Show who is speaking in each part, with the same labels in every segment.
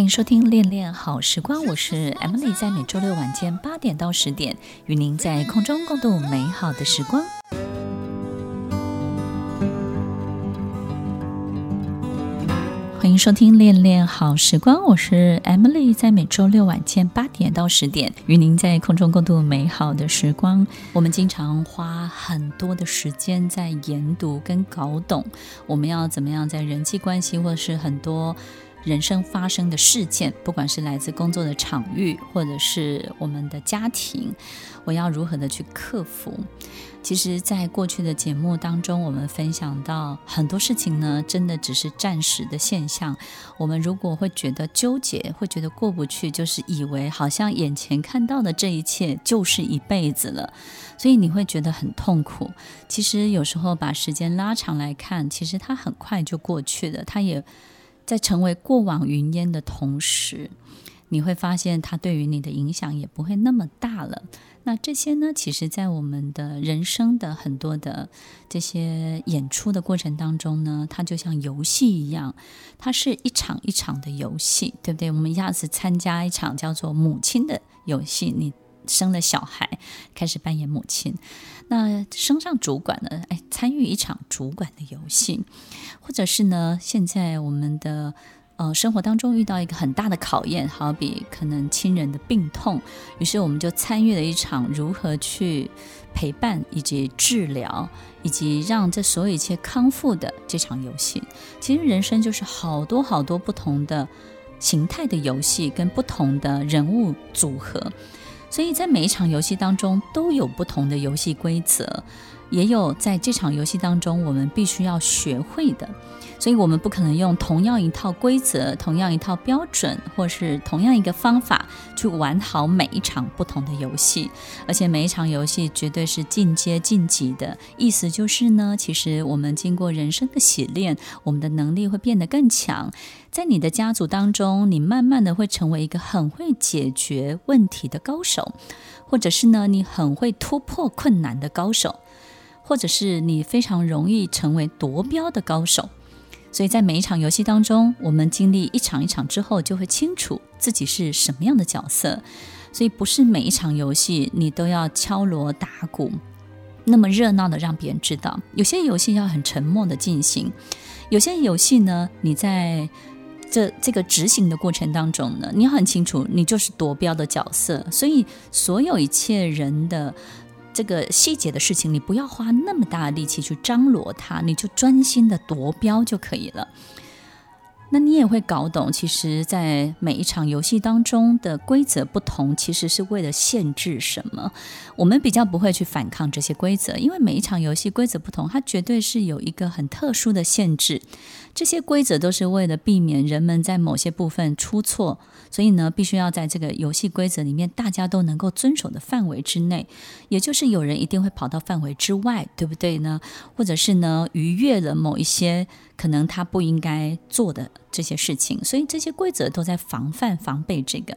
Speaker 1: 欢迎收听《恋恋好时光》，我是 Emily，在每周六晚间八点到十点，与您在空中共度美好的时光。欢迎收听《恋恋好时光》，我是 Emily，在每周六晚间八点到十点，与您在空中共度美好的时光。我们经常花很多的时间在研读跟搞懂，我们要怎么样在人际关系，或者是很多。人生发生的事件，不管是来自工作的场域，或者是我们的家庭，我要如何的去克服？其实，在过去的节目当中，我们分享到很多事情呢，真的只是暂时的现象。我们如果会觉得纠结，会觉得过不去，就是以为好像眼前看到的这一切就是一辈子了，所以你会觉得很痛苦。其实有时候把时间拉长来看，其实它很快就过去了，它也。在成为过往云烟的同时，你会发现它对于你的影响也不会那么大了。那这些呢，其实，在我们的人生的很多的这些演出的过程当中呢，它就像游戏一样，它是一场一场的游戏，对不对？我们一下子参加一场叫做母亲的游戏，你生了小孩，开始扮演母亲。那升上主管呢？哎，参与一场主管的游戏，或者是呢，现在我们的呃生活当中遇到一个很大的考验，好比可能亲人的病痛，于是我们就参与了一场如何去陪伴以及治疗，以及让这所有一切康复的这场游戏。其实人生就是好多好多不同的形态的游戏，跟不同的人物组合。所以在每一场游戏当中都有不同的游戏规则，也有在这场游戏当中我们必须要学会的。所以我们不可能用同样一套规则、同样一套标准，或是同样一个方法去玩好每一场不同的游戏。而且每一场游戏绝对是进阶晋级的。意思就是呢，其实我们经过人生的洗练，我们的能力会变得更强。在你的家族当中，你慢慢的会成为一个很会解决问题的高手，或者是呢，你很会突破困难的高手，或者是你非常容易成为夺标的高手。所以在每一场游戏当中，我们经历一场一场之后，就会清楚自己是什么样的角色。所以不是每一场游戏你都要敲锣打鼓，那么热闹的让别人知道。有些游戏要很沉默的进行，有些游戏呢，你在这这个执行的过程当中呢，你很清楚，你就是夺标的角色。所以所有一切人的。这个细节的事情，你不要花那么大的力气去张罗它，你就专心的夺标就可以了。那你也会搞懂，其实，在每一场游戏当中的规则不同，其实是为了限制什么？我们比较不会去反抗这些规则，因为每一场游戏规则不同，它绝对是有一个很特殊的限制。这些规则都是为了避免人们在某些部分出错，所以呢，必须要在这个游戏规则里面大家都能够遵守的范围之内，也就是有人一定会跑到范围之外，对不对呢？或者是呢，逾越了某一些可能他不应该做的。这些事情，所以这些规则都在防范、防备这个。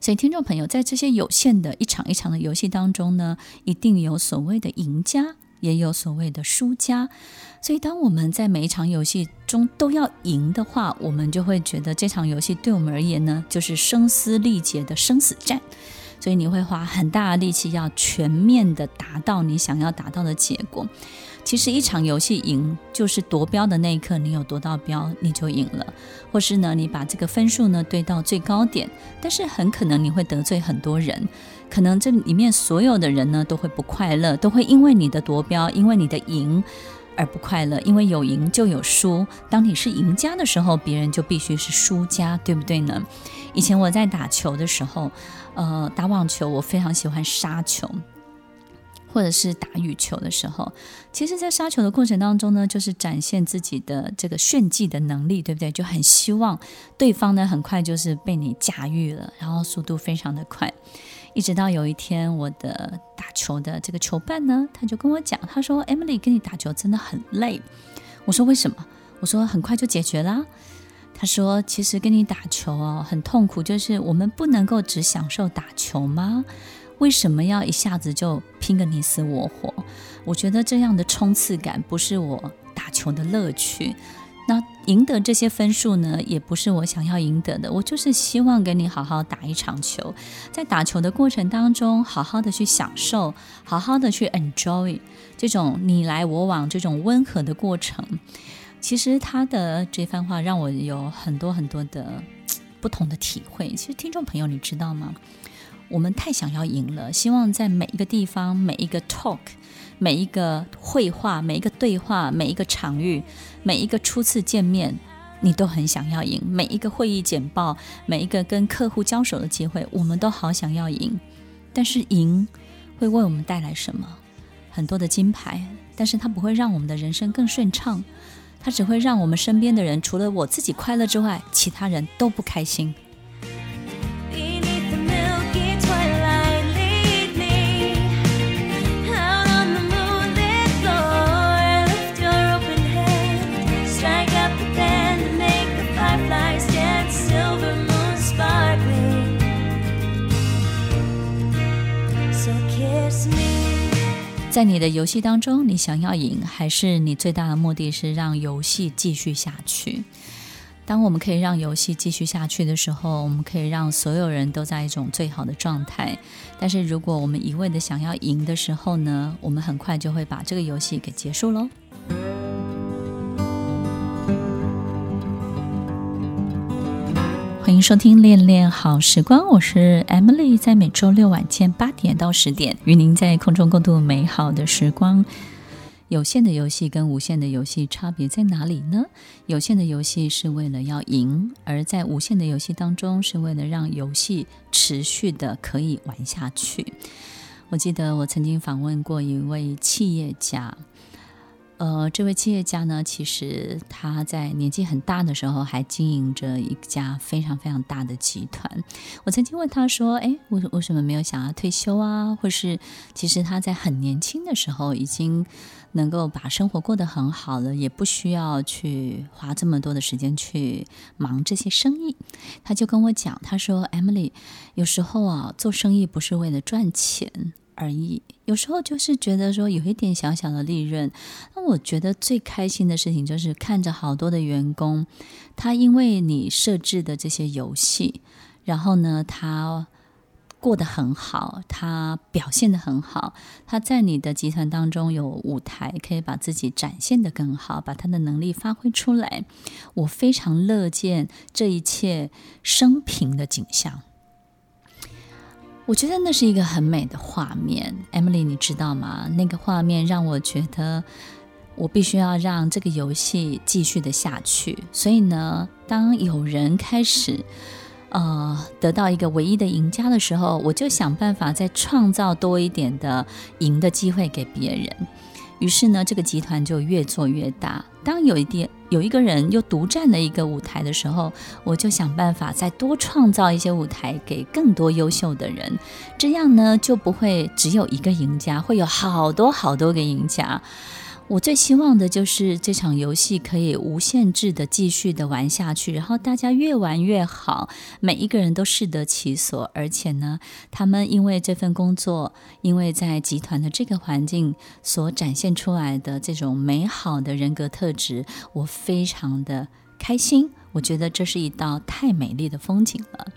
Speaker 1: 所以，听众朋友，在这些有限的一场一场的游戏当中呢，一定有所谓的赢家，也有所谓的输家。所以，当我们在每一场游戏中都要赢的话，我们就会觉得这场游戏对我们而言呢，就是声嘶力竭的生死战。所以，你会花很大的力气，要全面的达到你想要达到的结果。其实一场游戏赢就是夺标的那一刻，你有夺到标，你就赢了。或是呢，你把这个分数呢堆到最高点，但是很可能你会得罪很多人，可能这里面所有的人呢都会不快乐，都会因为你的夺标，因为你的赢而不快乐。因为有赢就有输，当你是赢家的时候，别人就必须是输家，对不对呢？以前我在打球的时候，呃，打网球，我非常喜欢杀球。或者是打羽球的时候，其实，在杀球的过程当中呢，就是展现自己的这个炫技的能力，对不对？就很希望对方呢，很快就是被你驾驭了，然后速度非常的快。一直到有一天，我的打球的这个球伴呢，他就跟我讲，他说：“Emily，跟你打球真的很累。”我说：“为什么？”我说：“很快就解决啦。”他说：“其实跟你打球哦，很痛苦，就是我们不能够只享受打球吗？”为什么要一下子就拼个你死我活？我觉得这样的冲刺感不是我打球的乐趣。那赢得这些分数呢，也不是我想要赢得的。我就是希望跟你好好打一场球，在打球的过程当中，好好的去享受，好好的去 enjoy 这种你来我往这种温和的过程。其实他的这番话让我有很多很多的不同的体会。其实听众朋友，你知道吗？我们太想要赢了，希望在每一个地方、每一个 talk、每一个会话、每一个对话、每一个场域。每一个初次见面，你都很想要赢；每一个会议简报，每一个跟客户交手的机会，我们都好想要赢。但是赢会为我们带来什么？很多的金牌，但是它不会让我们的人生更顺畅，它只会让我们身边的人，除了我自己快乐之外，其他人都不开心。在你的游戏当中，你想要赢，还是你最大的目的是让游戏继续下去？当我们可以让游戏继续下去的时候，我们可以让所有人都在一种最好的状态。但是如果我们一味的想要赢的时候呢，我们很快就会把这个游戏给结束喽。迎收听《恋恋好时光》，我是 Emily，在每周六晚间八点到十点，与您在空中共度美好的时光。有限的游戏跟无限的游戏差别在哪里呢？有限的游戏是为了要赢，而在无限的游戏当中，是为了让游戏持续的可以玩下去。我记得我曾经访问过一位企业家。呃，这位企业家呢，其实他在年纪很大的时候还经营着一家非常非常大的集团。我曾经问他说：“哎，为为什么没有想要退休啊？或是其实他在很年轻的时候已经能够把生活过得很好了，也不需要去花这么多的时间去忙这些生意。”他就跟我讲，他说：“Emily，有时候啊，做生意不是为了赚钱。”而已，有时候就是觉得说有一点小小的利润。那我觉得最开心的事情就是看着好多的员工，他因为你设置的这些游戏，然后呢，他过得很好，他表现得很好，他在你的集团当中有舞台，可以把自己展现得更好，把他的能力发挥出来。我非常乐见这一切生平的景象。我觉得那是一个很美的画面，Emily，你知道吗？那个画面让我觉得我必须要让这个游戏继续的下去。所以呢，当有人开始呃得到一个唯一的赢家的时候，我就想办法再创造多一点的赢的机会给别人。于是呢，这个集团就越做越大。当有一点有一个人又独占了一个舞台的时候，我就想办法再多创造一些舞台给更多优秀的人。这样呢，就不会只有一个赢家，会有好多好多个赢家。我最希望的就是这场游戏可以无限制的继续的玩下去，然后大家越玩越好，每一个人都适得其所，而且呢，他们因为这份工作，因为在集团的这个环境所展现出来的这种美好的人格特质，我非常的开心。我觉得这是一道太美丽的风景了，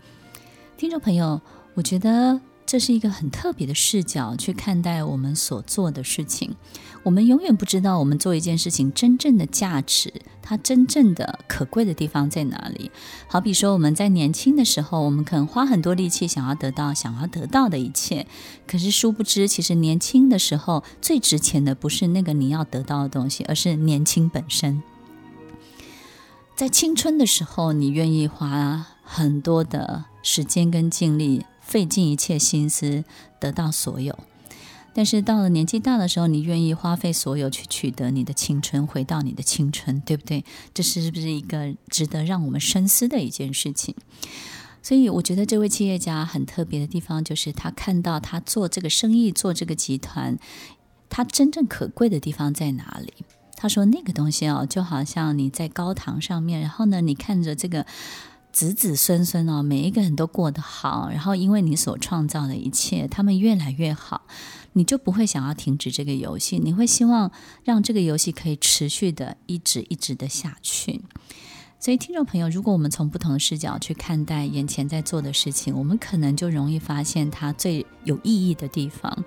Speaker 1: 听众朋友，我觉得。这是一个很特别的视角去看待我们所做的事情。我们永远不知道我们做一件事情真正的价值，它真正的可贵的地方在哪里。好比说，我们在年轻的时候，我们可能花很多力气想要得到想要得到的一切，可是殊不知，其实年轻的时候最值钱的不是那个你要得到的东西，而是年轻本身。在青春的时候，你愿意花很多的时间跟精力。费尽一切心思得到所有，但是到了年纪大的时候，你愿意花费所有去取得你的青春，回到你的青春，对不对？这是不是一个值得让我们深思的一件事情？所以，我觉得这位企业家很特别的地方，就是他看到他做这个生意、做这个集团，他真正可贵的地方在哪里？他说：“那个东西哦，就好像你在高堂上面，然后呢，你看着这个。”子子孙孙哦，每一个人都过得好，然后因为你所创造的一切，他们越来越好，你就不会想要停止这个游戏，你会希望让这个游戏可以持续的一直一直的下去。所以，听众朋友，如果我们从不同的视角去看待眼前在做的事情，我们可能就容易发现它最有意义的地方。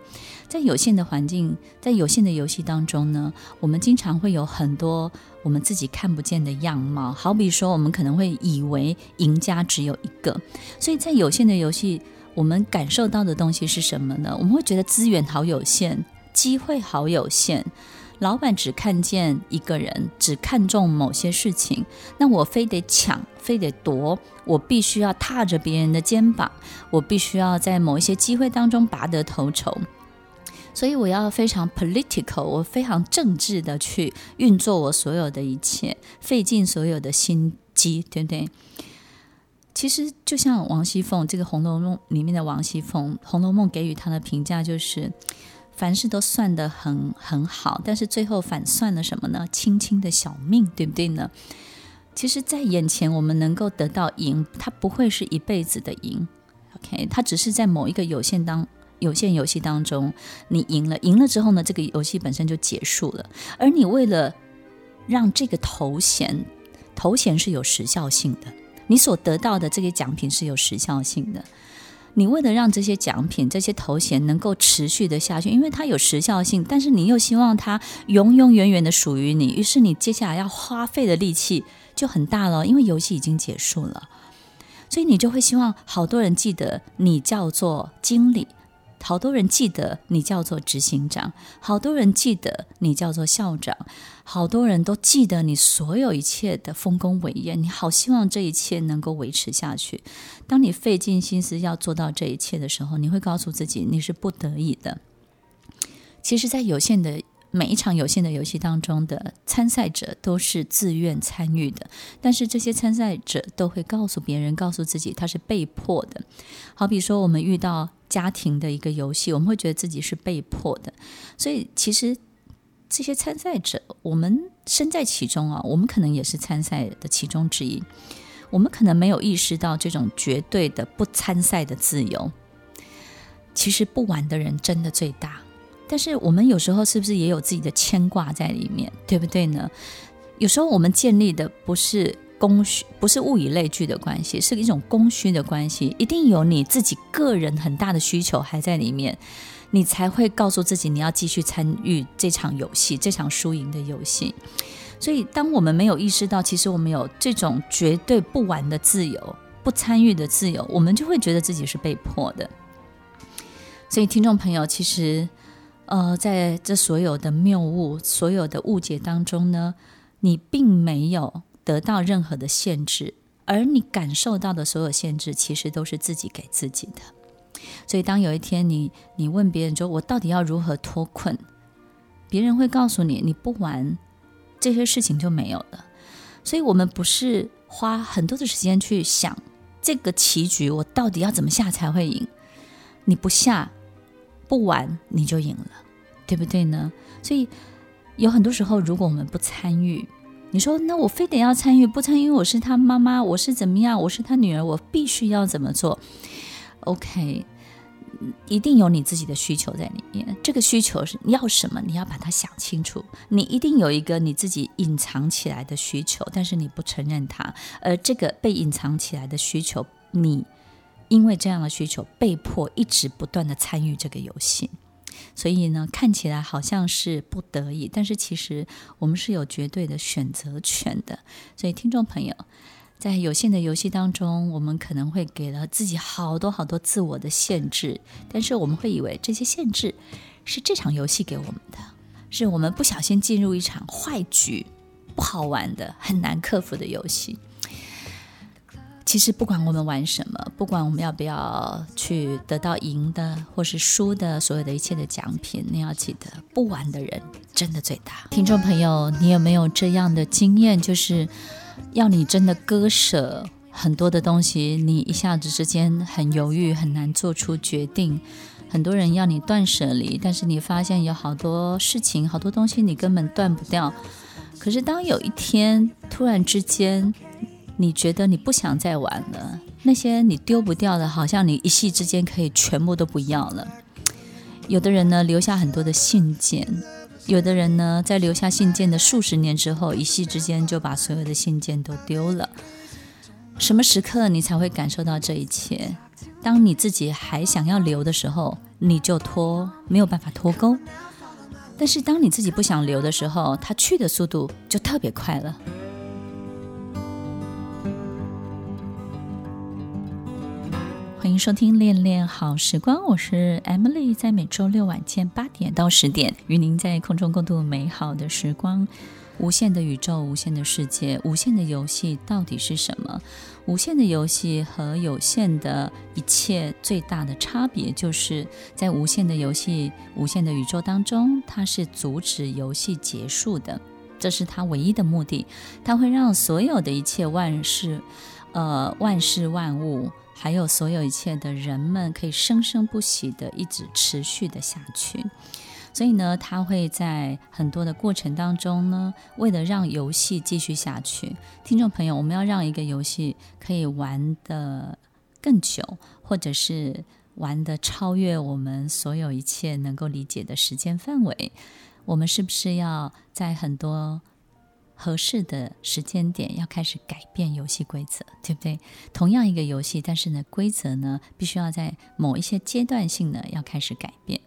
Speaker 1: 在有限的环境，在有限的游戏当中呢，我们经常会有很多我们自己看不见的样貌。好比说，我们可能会以为赢家只有一个，所以在有限的游戏，我们感受到的东西是什么呢？我们会觉得资源好有限，机会好有限。老板只看见一个人，只看重某些事情，那我非得抢，非得夺，我必须要踏着别人的肩膀，我必须要在某一些机会当中拔得头筹，所以我要非常 political，我非常政治的去运作我所有的一切，费尽所有的心机，对不对？其实就像王熙凤这个《红楼梦》里面的王熙凤，《红楼梦》给予她的评价就是。凡事都算得很很好，但是最后反算了什么呢？轻轻的小命，对不对呢？其实，在眼前我们能够得到赢，它不会是一辈子的赢，OK？它只是在某一个有限当有限游戏当中，你赢了，赢了之后呢，这个游戏本身就结束了。而你为了让这个头衔，头衔是有时效性的，你所得到的这个奖品是有时效性的。你为了让这些奖品、这些头衔能够持续的下去，因为它有时效性，但是你又希望它永永远远的属于你，于是你接下来要花费的力气就很大了，因为游戏已经结束了，所以你就会希望好多人记得你叫做经理。好多人记得你叫做执行长，好多人记得你叫做校长，好多人都记得你所有一切的丰功伟业。你好希望这一切能够维持下去。当你费尽心思要做到这一切的时候，你会告诉自己你是不得已的。其实，在有限的。每一场有限的游戏当中的参赛者都是自愿参与的，但是这些参赛者都会告诉别人，告诉自己他是被迫的。好比说，我们遇到家庭的一个游戏，我们会觉得自己是被迫的。所以，其实这些参赛者，我们身在其中啊，我们可能也是参赛的其中之一。我们可能没有意识到这种绝对的不参赛的自由。其实不玩的人真的最大。但是我们有时候是不是也有自己的牵挂在里面，对不对呢？有时候我们建立的不是供需，不是物以类聚的关系，是一种供需的关系。一定有你自己个人很大的需求还在里面，你才会告诉自己你要继续参与这场游戏，这场输赢的游戏。所以，当我们没有意识到，其实我们有这种绝对不玩的自由、不参与的自由，我们就会觉得自己是被迫的。所以，听众朋友，其实。呃，在这所有的谬误、所有的误解当中呢，你并没有得到任何的限制，而你感受到的所有限制，其实都是自己给自己的。所以，当有一天你你问别人说：“我到底要如何脱困？”别人会告诉你：“你不玩这些事情就没有了。”所以，我们不是花很多的时间去想这个棋局，我到底要怎么下才会赢？你不下。不玩你就赢了，对不对呢？所以有很多时候，如果我们不参与，你说那我非得要参与，不参与我是他妈妈，我是怎么样？我是他女儿，我必须要怎么做？OK，一定有你自己的需求在里面。这个需求是你要什么？你要把它想清楚。你一定有一个你自己隐藏起来的需求，但是你不承认它，而这个被隐藏起来的需求，你。因为这样的需求，被迫一直不断的参与这个游戏，所以呢，看起来好像是不得已，但是其实我们是有绝对的选择权的。所以，听众朋友，在有限的游戏当中，我们可能会给了自己好多好多自我的限制，但是我们会以为这些限制是这场游戏给我们的，是我们不小心进入一场坏局，不好玩的、很难克服的游戏。其实不管我们玩什么，不管我们要不要去得到赢的或是输的，所有的一切的奖品，你要记得，不玩的人真的最大。听众朋友，你有没有这样的经验？就是要你真的割舍很多的东西，你一下子之间很犹豫，很难做出决定。很多人要你断舍离，但是你发现有好多事情、好多东西你根本断不掉。可是当有一天突然之间，你觉得你不想再玩了，那些你丢不掉的，好像你一夕之间可以全部都不要了。有的人呢，留下很多的信件，有的人呢，在留下信件的数十年之后，一夕之间就把所有的信件都丢了。什么时刻你才会感受到这一切？当你自己还想要留的时候，你就脱，没有办法脱钩。但是当你自己不想留的时候，它去的速度就特别快了。迎收听《恋恋好时光》，我是 Emily，在每周六晚间八点到十点，与您在空中共度美好的时光。无限的宇宙，无限的世界，无限的游戏到底是什么？无限的游戏和有限的一切最大的差别，就是在无限的游戏、无限的宇宙当中，它是阻止游戏结束的，这是它唯一的目的。它会让所有的一切万事，呃，万事万物。还有所有一切的人们可以生生不息的一直持续的下去，所以呢，他会在很多的过程当中呢，为了让游戏继续下去，听众朋友，我们要让一个游戏可以玩得更久，或者是玩得超越我们所有一切能够理解的时间范围，我们是不是要在很多合适的时间点要开始改变游戏规则，对不对？同样一个游戏，但是呢，规则呢，必须要在某一些阶段性呢，要开始改变。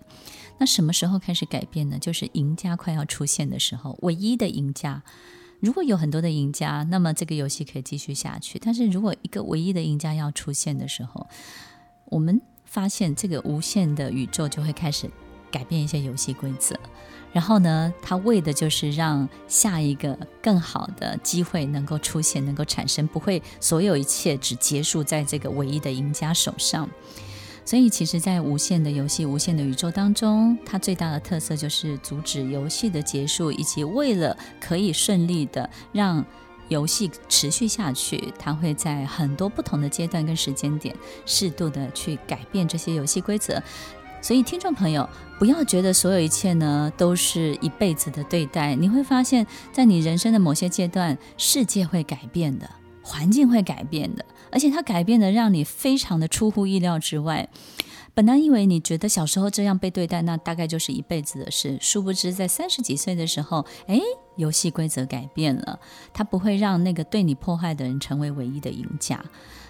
Speaker 1: 那什么时候开始改变呢？就是赢家快要出现的时候，唯一的赢家。如果有很多的赢家，那么这个游戏可以继续下去。但是如果一个唯一的赢家要出现的时候，我们发现这个无限的宇宙就会开始改变一些游戏规则。然后呢，他为的就是让下一个更好的机会能够出现，能够产生，不会所有一切只结束在这个唯一的赢家手上。所以，其实，在无限的游戏、无限的宇宙当中，它最大的特色就是阻止游戏的结束，以及为了可以顺利的让游戏持续下去，它会在很多不同的阶段跟时间点，适度的去改变这些游戏规则。所以，听众朋友，不要觉得所有一切呢都是一辈子的对待。你会发现在你人生的某些阶段，世界会改变的，环境会改变的，而且它改变的让你非常的出乎意料之外。本来以为你觉得小时候这样被对待，那大概就是一辈子的事。殊不知，在三十几岁的时候，诶，游戏规则改变了，它不会让那个对你破坏的人成为唯一的赢家。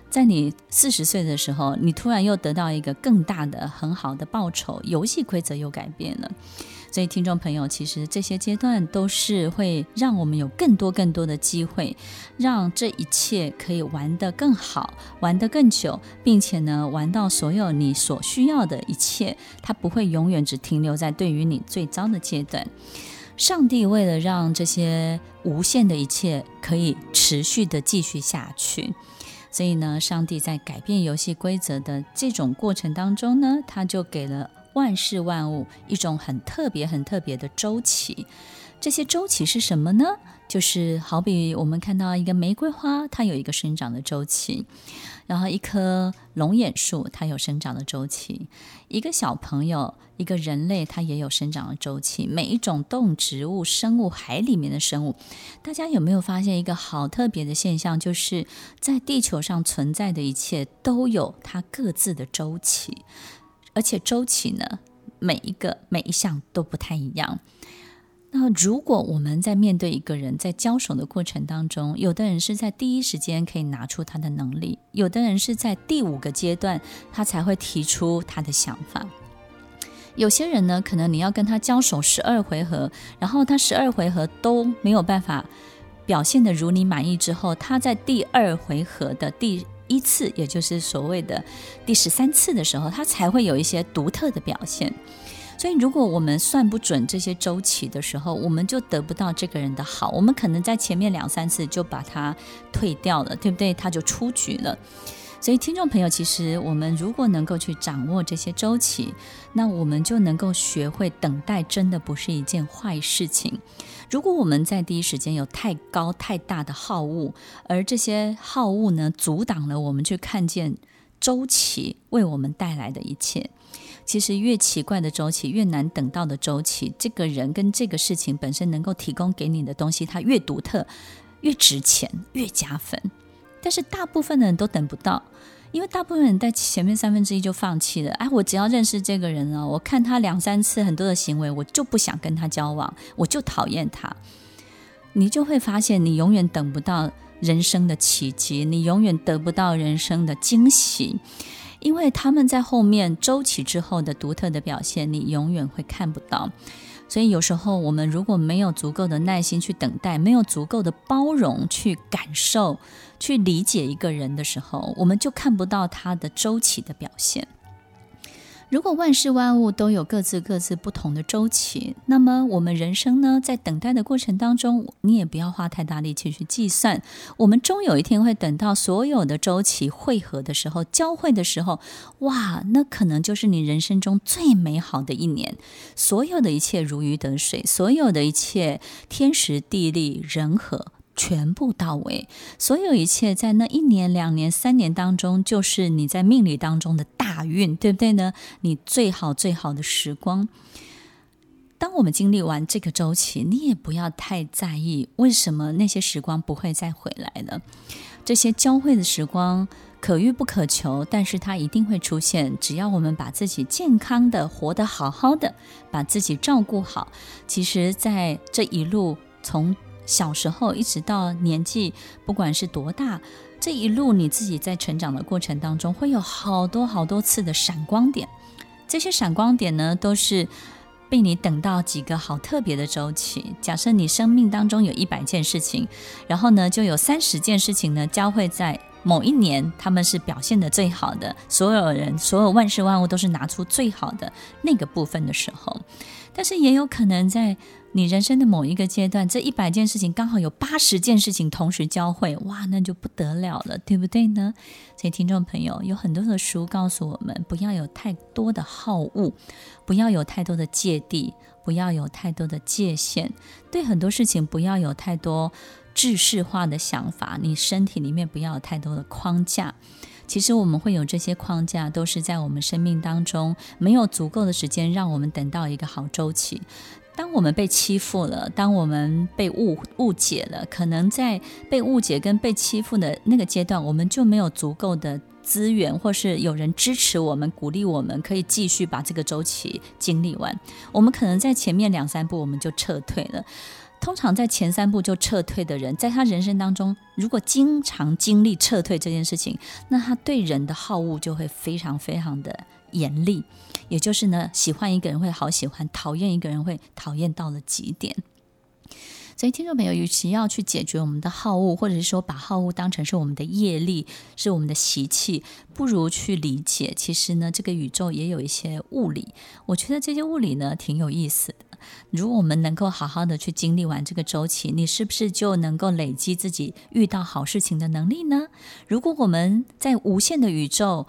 Speaker 1: 在你四十岁的时候，你突然又得到一个更大的、很好的报酬，游戏规则又改变了。所以，听众朋友，其实这些阶段都是会让我们有更多、更多的机会，让这一切可以玩得更好、玩得更久，并且呢，玩到所有你所需要的一切，它不会永远只停留在对于你最糟的阶段。上帝为了让这些无限的一切可以持续的继续下去。所以呢，上帝在改变游戏规则的这种过程当中呢，他就给了万事万物一种很特别、很特别的周期。这些周期是什么呢？就是好比我们看到一个玫瑰花，它有一个生长的周期。然后，一棵龙眼树，它有生长的周期；一个小朋友，一个人类，它也有生长的周期。每一种动植物、生物、海里面的生物，大家有没有发现一个好特别的现象？就是在地球上存在的一切都有它各自的周期，而且周期呢，每一个每一项都不太一样。那如果我们在面对一个人在交手的过程当中，有的人是在第一时间可以拿出他的能力，有的人是在第五个阶段他才会提出他的想法。有些人呢，可能你要跟他交手十二回合，然后他十二回合都没有办法表现得如你满意之后，他在第二回合的第一次，也就是所谓的第十三次的时候，他才会有一些独特的表现。所以，如果我们算不准这些周期的时候，我们就得不到这个人的好。我们可能在前面两三次就把他退掉了，对不对？他就出局了。所以，听众朋友，其实我们如果能够去掌握这些周期，那我们就能够学会等待，真的不是一件坏事情。如果我们在第一时间有太高太大的好恶，而这些好恶呢，阻挡了我们去看见周期为我们带来的一切。其实越奇怪的周期，越难等到的周期，这个人跟这个事情本身能够提供给你的东西，它越独特，越值钱，越加分。但是大部分的人都等不到，因为大部分人在前面三分之一就放弃了。哎，我只要认识这个人啊，我看他两三次很多的行为，我就不想跟他交往，我就讨厌他。你就会发现，你永远等不到人生的奇迹，你永远得不到人生的惊喜，因为他们在后面周期之后的独特的表现，你永远会看不到。所以有时候我们如果没有足够的耐心去等待，没有足够的包容去感受、去理解一个人的时候，我们就看不到他的周期的表现。如果万事万物都有各自各自不同的周期，那么我们人生呢，在等待的过程当中，你也不要花太大力气去计算。我们终有一天会等到所有的周期汇合的时候，交汇的时候，哇，那可能就是你人生中最美好的一年，所有的一切如鱼得水，所有的一切天时地利人和。全部到位，所有一切在那一年、两年、三年当中，就是你在命理当中的大运，对不对呢？你最好最好的时光。当我们经历完这个周期，你也不要太在意为什么那些时光不会再回来了。这些交汇的时光可遇不可求，但是它一定会出现。只要我们把自己健康的活得好好的，把自己照顾好，其实，在这一路从。小时候一直到年纪，不管是多大，这一路你自己在成长的过程当中，会有好多好多次的闪光点。这些闪光点呢，都是被你等到几个好特别的周期。假设你生命当中有一百件事情，然后呢，就有三十件事情呢，交汇在某一年，他们是表现得最好的。所有人，所有万事万物都是拿出最好的那个部分的时候，但是也有可能在。你人生的某一个阶段，这一百件事情刚好有八十件事情同时交汇，哇，那就不得了了，对不对呢？所以，听众朋友，有很多的书告诉我们，不要有太多的好恶，不要有太多的芥蒂，不要有太多的界限，对很多事情不要有太多制式化的想法，你身体里面不要有太多的框架。其实我们会有这些框架，都是在我们生命当中没有足够的时间让我们等到一个好周期。当我们被欺负了，当我们被误误解了，可能在被误解跟被欺负的那个阶段，我们就没有足够的资源，或是有人支持我们、鼓励我们，可以继续把这个周期经历完。我们可能在前面两三步我们就撤退了。通常在前三步就撤退的人，在他人生当中，如果经常经历撤退这件事情，那他对人的好恶就会非常非常的严厉。也就是呢，喜欢一个人会好喜欢，讨厌一个人会讨厌到了极点。所以，听众朋友，与其要去解决我们的好恶，或者是说把好恶当成是我们的业力，是我们的习气，不如去理解，其实呢，这个宇宙也有一些物理。我觉得这些物理呢，挺有意思的。如果我们能够好好的去经历完这个周期，你是不是就能够累积自己遇到好事情的能力呢？如果我们在无限的宇宙，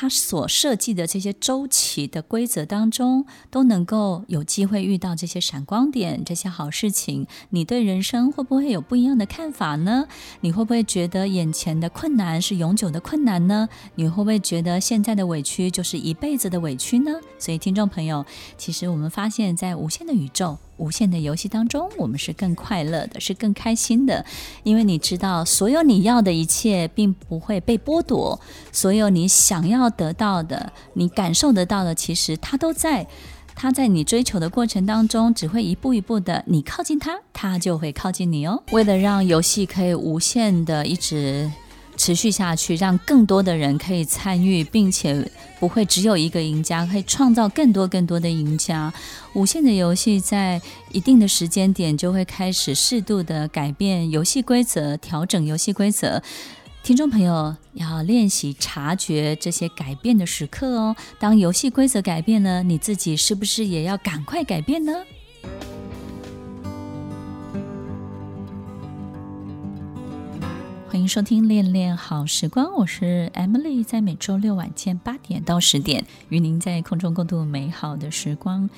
Speaker 1: 他所设计的这些周期的规则当中，都能够有机会遇到这些闪光点、这些好事情。你对人生会不会有不一样的看法呢？你会不会觉得眼前的困难是永久的困难呢？你会不会觉得现在的委屈就是一辈子的委屈呢？所以，听众朋友，其实我们发现，在无限的宇宙。无限的游戏当中，我们是更快乐的，是更开心的，因为你知道，所有你要的一切并不会被剥夺，所有你想要得到的，你感受得到的，其实它都在，它在你追求的过程当中，只会一步一步的，你靠近它，它就会靠近你哦。为了让游戏可以无限的一直。持续下去，让更多的人可以参与，并且不会只有一个赢家，可以创造更多更多的赢家。无限的游戏在一定的时间点就会开始适度的改变游戏规则，调整游戏规则。听众朋友要练习察觉这些改变的时刻哦。当游戏规则改变了，你自己是不是也要赶快改变呢？欢迎收听《恋恋好时光》，我是 Emily，在每周六晚间八点到十点，与您在空中共度美好的时光。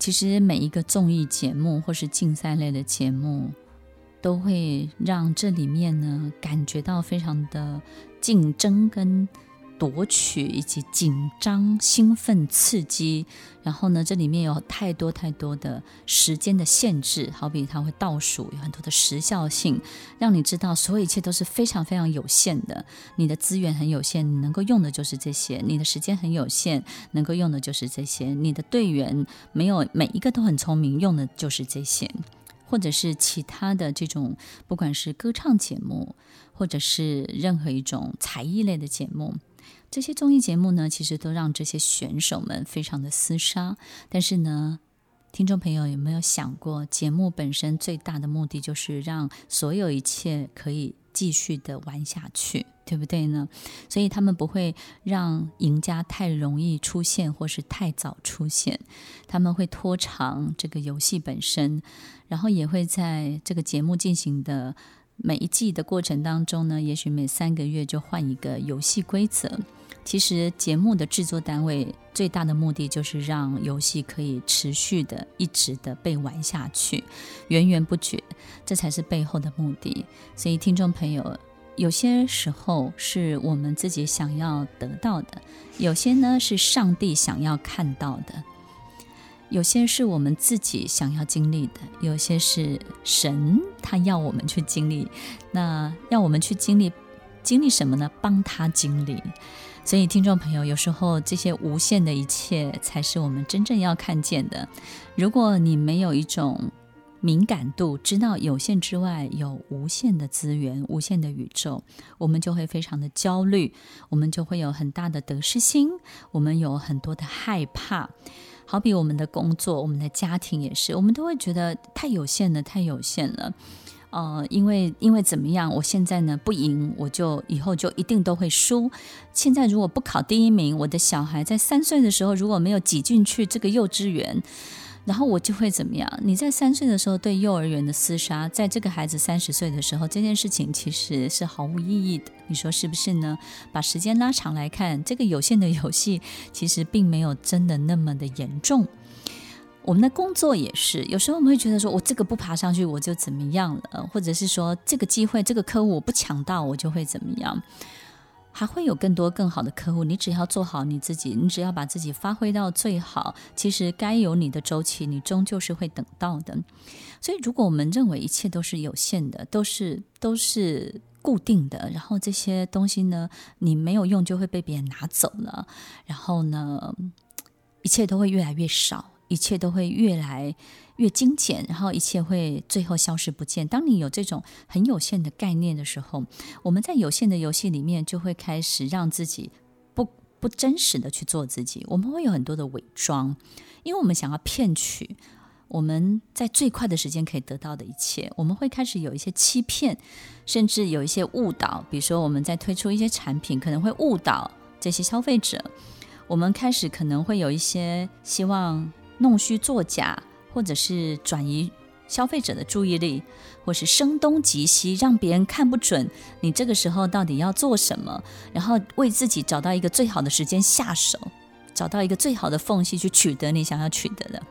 Speaker 1: 其实每一个综艺节目或是竞赛类的节目，都会让这里面呢感觉到非常的竞争跟夺取以及紧张、兴奋、刺激。然后呢，这里面有太多太多的时间的限制，好比它会倒数，有很多的时效性，让你知道所有一切都是非常非常有限的。你的资源很有限，你能够用的就是这些；你的时间很有限，能够用的就是这些；你的队员没有每一个都很聪明，用的就是这些，或者是其他的这种，不管是歌唱节目，或者是任何一种才艺类的节目。这些综艺节目呢，其实都让这些选手们非常的厮杀。但是呢，听众朋友有没有想过，节目本身最大的目的就是让所有一切可以继续的玩下去，对不对呢？所以他们不会让赢家太容易出现，或是太早出现。他们会拖长这个游戏本身，然后也会在这个节目进行的每一季的过程当中呢，也许每三个月就换一个游戏规则。其实节目的制作单位最大的目的就是让游戏可以持续的、一直的被玩下去，源源不绝，这才是背后的目的。所以，听众朋友，有些时候是我们自己想要得到的，有些呢是上帝想要看到的，有些是我们自己想要经历的，有些是神他要我们去经历。那要我们去经历，经历什么呢？帮他经历。所以，听众朋友，有时候这些无限的一切才是我们真正要看见的。如果你没有一种敏感度，知道有限之外有无限的资源、无限的宇宙，我们就会非常的焦虑，我们就会有很大的得失心，我们有很多的害怕。好比我们的工作、我们的家庭也是，我们都会觉得太有限了，太有限了。呃，因为因为怎么样？我现在呢不赢，我就以后就一定都会输。现在如果不考第一名，我的小孩在三岁的时候如果没有挤进去这个幼稚园，然后我就会怎么样？你在三岁的时候对幼儿园的厮杀，在这个孩子三十岁的时候，这件事情其实是毫无意义的。你说是不是呢？把时间拉长来看，这个有限的游戏其实并没有真的那么的严重。我们的工作也是，有时候我们会觉得说，我这个不爬上去，我就怎么样了，或者是说，这个机会、这个客户我不抢到，我就会怎么样？还会有更多更好的客户，你只要做好你自己，你只要把自己发挥到最好，其实该有你的周期，你终究是会等到的。所以，如果我们认为一切都是有限的，都是都是固定的，然后这些东西呢，你没有用就会被别人拿走了，然后呢，一切都会越来越少。一切都会越来越精简，然后一切会最后消失不见。当你有这种很有限的概念的时候，我们在有限的游戏里面就会开始让自己不不真实的去做自己。我们会有很多的伪装，因为我们想要骗取我们在最快的时间可以得到的一切。我们会开始有一些欺骗，甚至有一些误导。比如说，我们在推出一些产品，可能会误导这些消费者。我们开始可能会有一些希望。弄虚作假，或者是转移消费者的注意力，或是声东击西，让别人看不准你这个时候到底要做什么，然后为自己找到一个最好的时间下手，找到一个最好的缝隙去取得你想要取得的。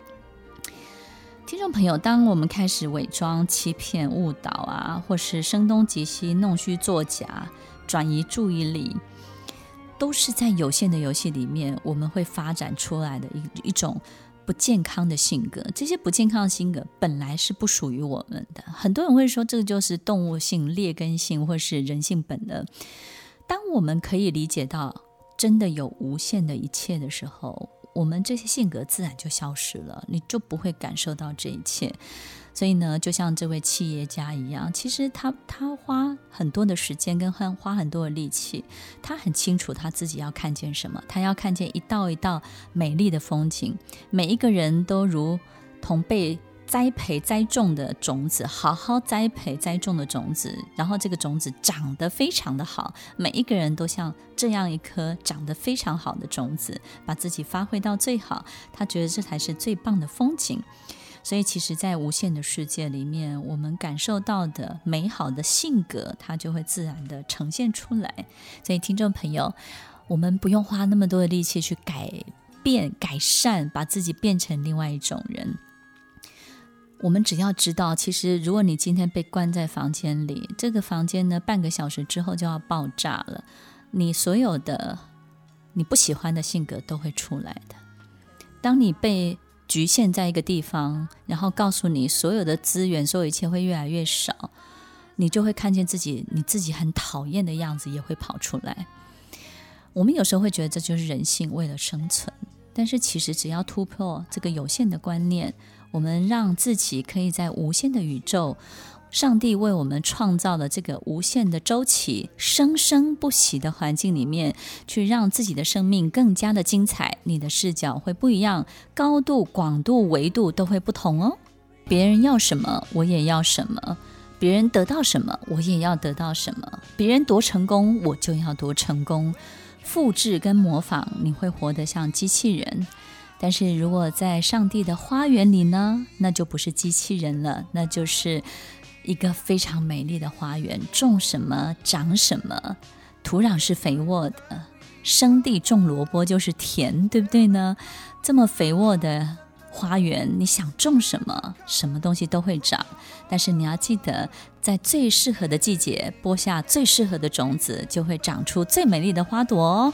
Speaker 1: 听众朋友，当我们开始伪装、欺骗、误导啊，或是声东击西、弄虚作假、转移注意力，都是在有限的游戏里面我们会发展出来的一一种。不健康的性格，这些不健康的性格本来是不属于我们的。很多人会说，这个就是动物性、劣根性，或是人性本能。当我们可以理解到真的有无限的一切的时候，我们这些性格自然就消失了，你就不会感受到这一切。所以呢，就像这位企业家一样，其实他他花很多的时间跟花花很多的力气，他很清楚他自己要看见什么，他要看见一道一道美丽的风景。每一个人都如同被栽培栽种的种子，好好栽培栽种的种子，然后这个种子长得非常的好。每一个人都像这样一颗长得非常好的种子，把自己发挥到最好，他觉得这才是最棒的风景。所以，其实，在无限的世界里面，我们感受到的美好的性格，它就会自然的呈现出来。所以，听众朋友，我们不用花那么多的力气去改变、改善，把自己变成另外一种人。我们只要知道，其实，如果你今天被关在房间里，这个房间呢，半个小时之后就要爆炸了。你所有的你不喜欢的性格都会出来的。当你被局限在一个地方，然后告诉你所有的资源，所有一切会越来越少，你就会看见自己，你自己很讨厌的样子也会跑出来。我们有时候会觉得这就是人性为了生存，但是其实只要突破这个有限的观念，我们让自己可以在无限的宇宙。上帝为我们创造了这个无限的周期、生生不息的环境里面，去让自己的生命更加的精彩。你的视角会不一样，高度、广度、维度都会不同哦。别人要什么，我也要什么；别人得到什么，我也要得到什么；别人多成功，我就要多成功。复制跟模仿，你会活得像机器人。但是如果在上帝的花园里呢，那就不是机器人了，那就是。一个非常美丽的花园，种什么长什么，土壤是肥沃的，生地种萝卜就是甜，对不对呢？这么肥沃的花园，你想种什么，什么东西都会长。但是你要记得，在最适合的季节播下最适合的种子，就会长出最美丽的花朵哦。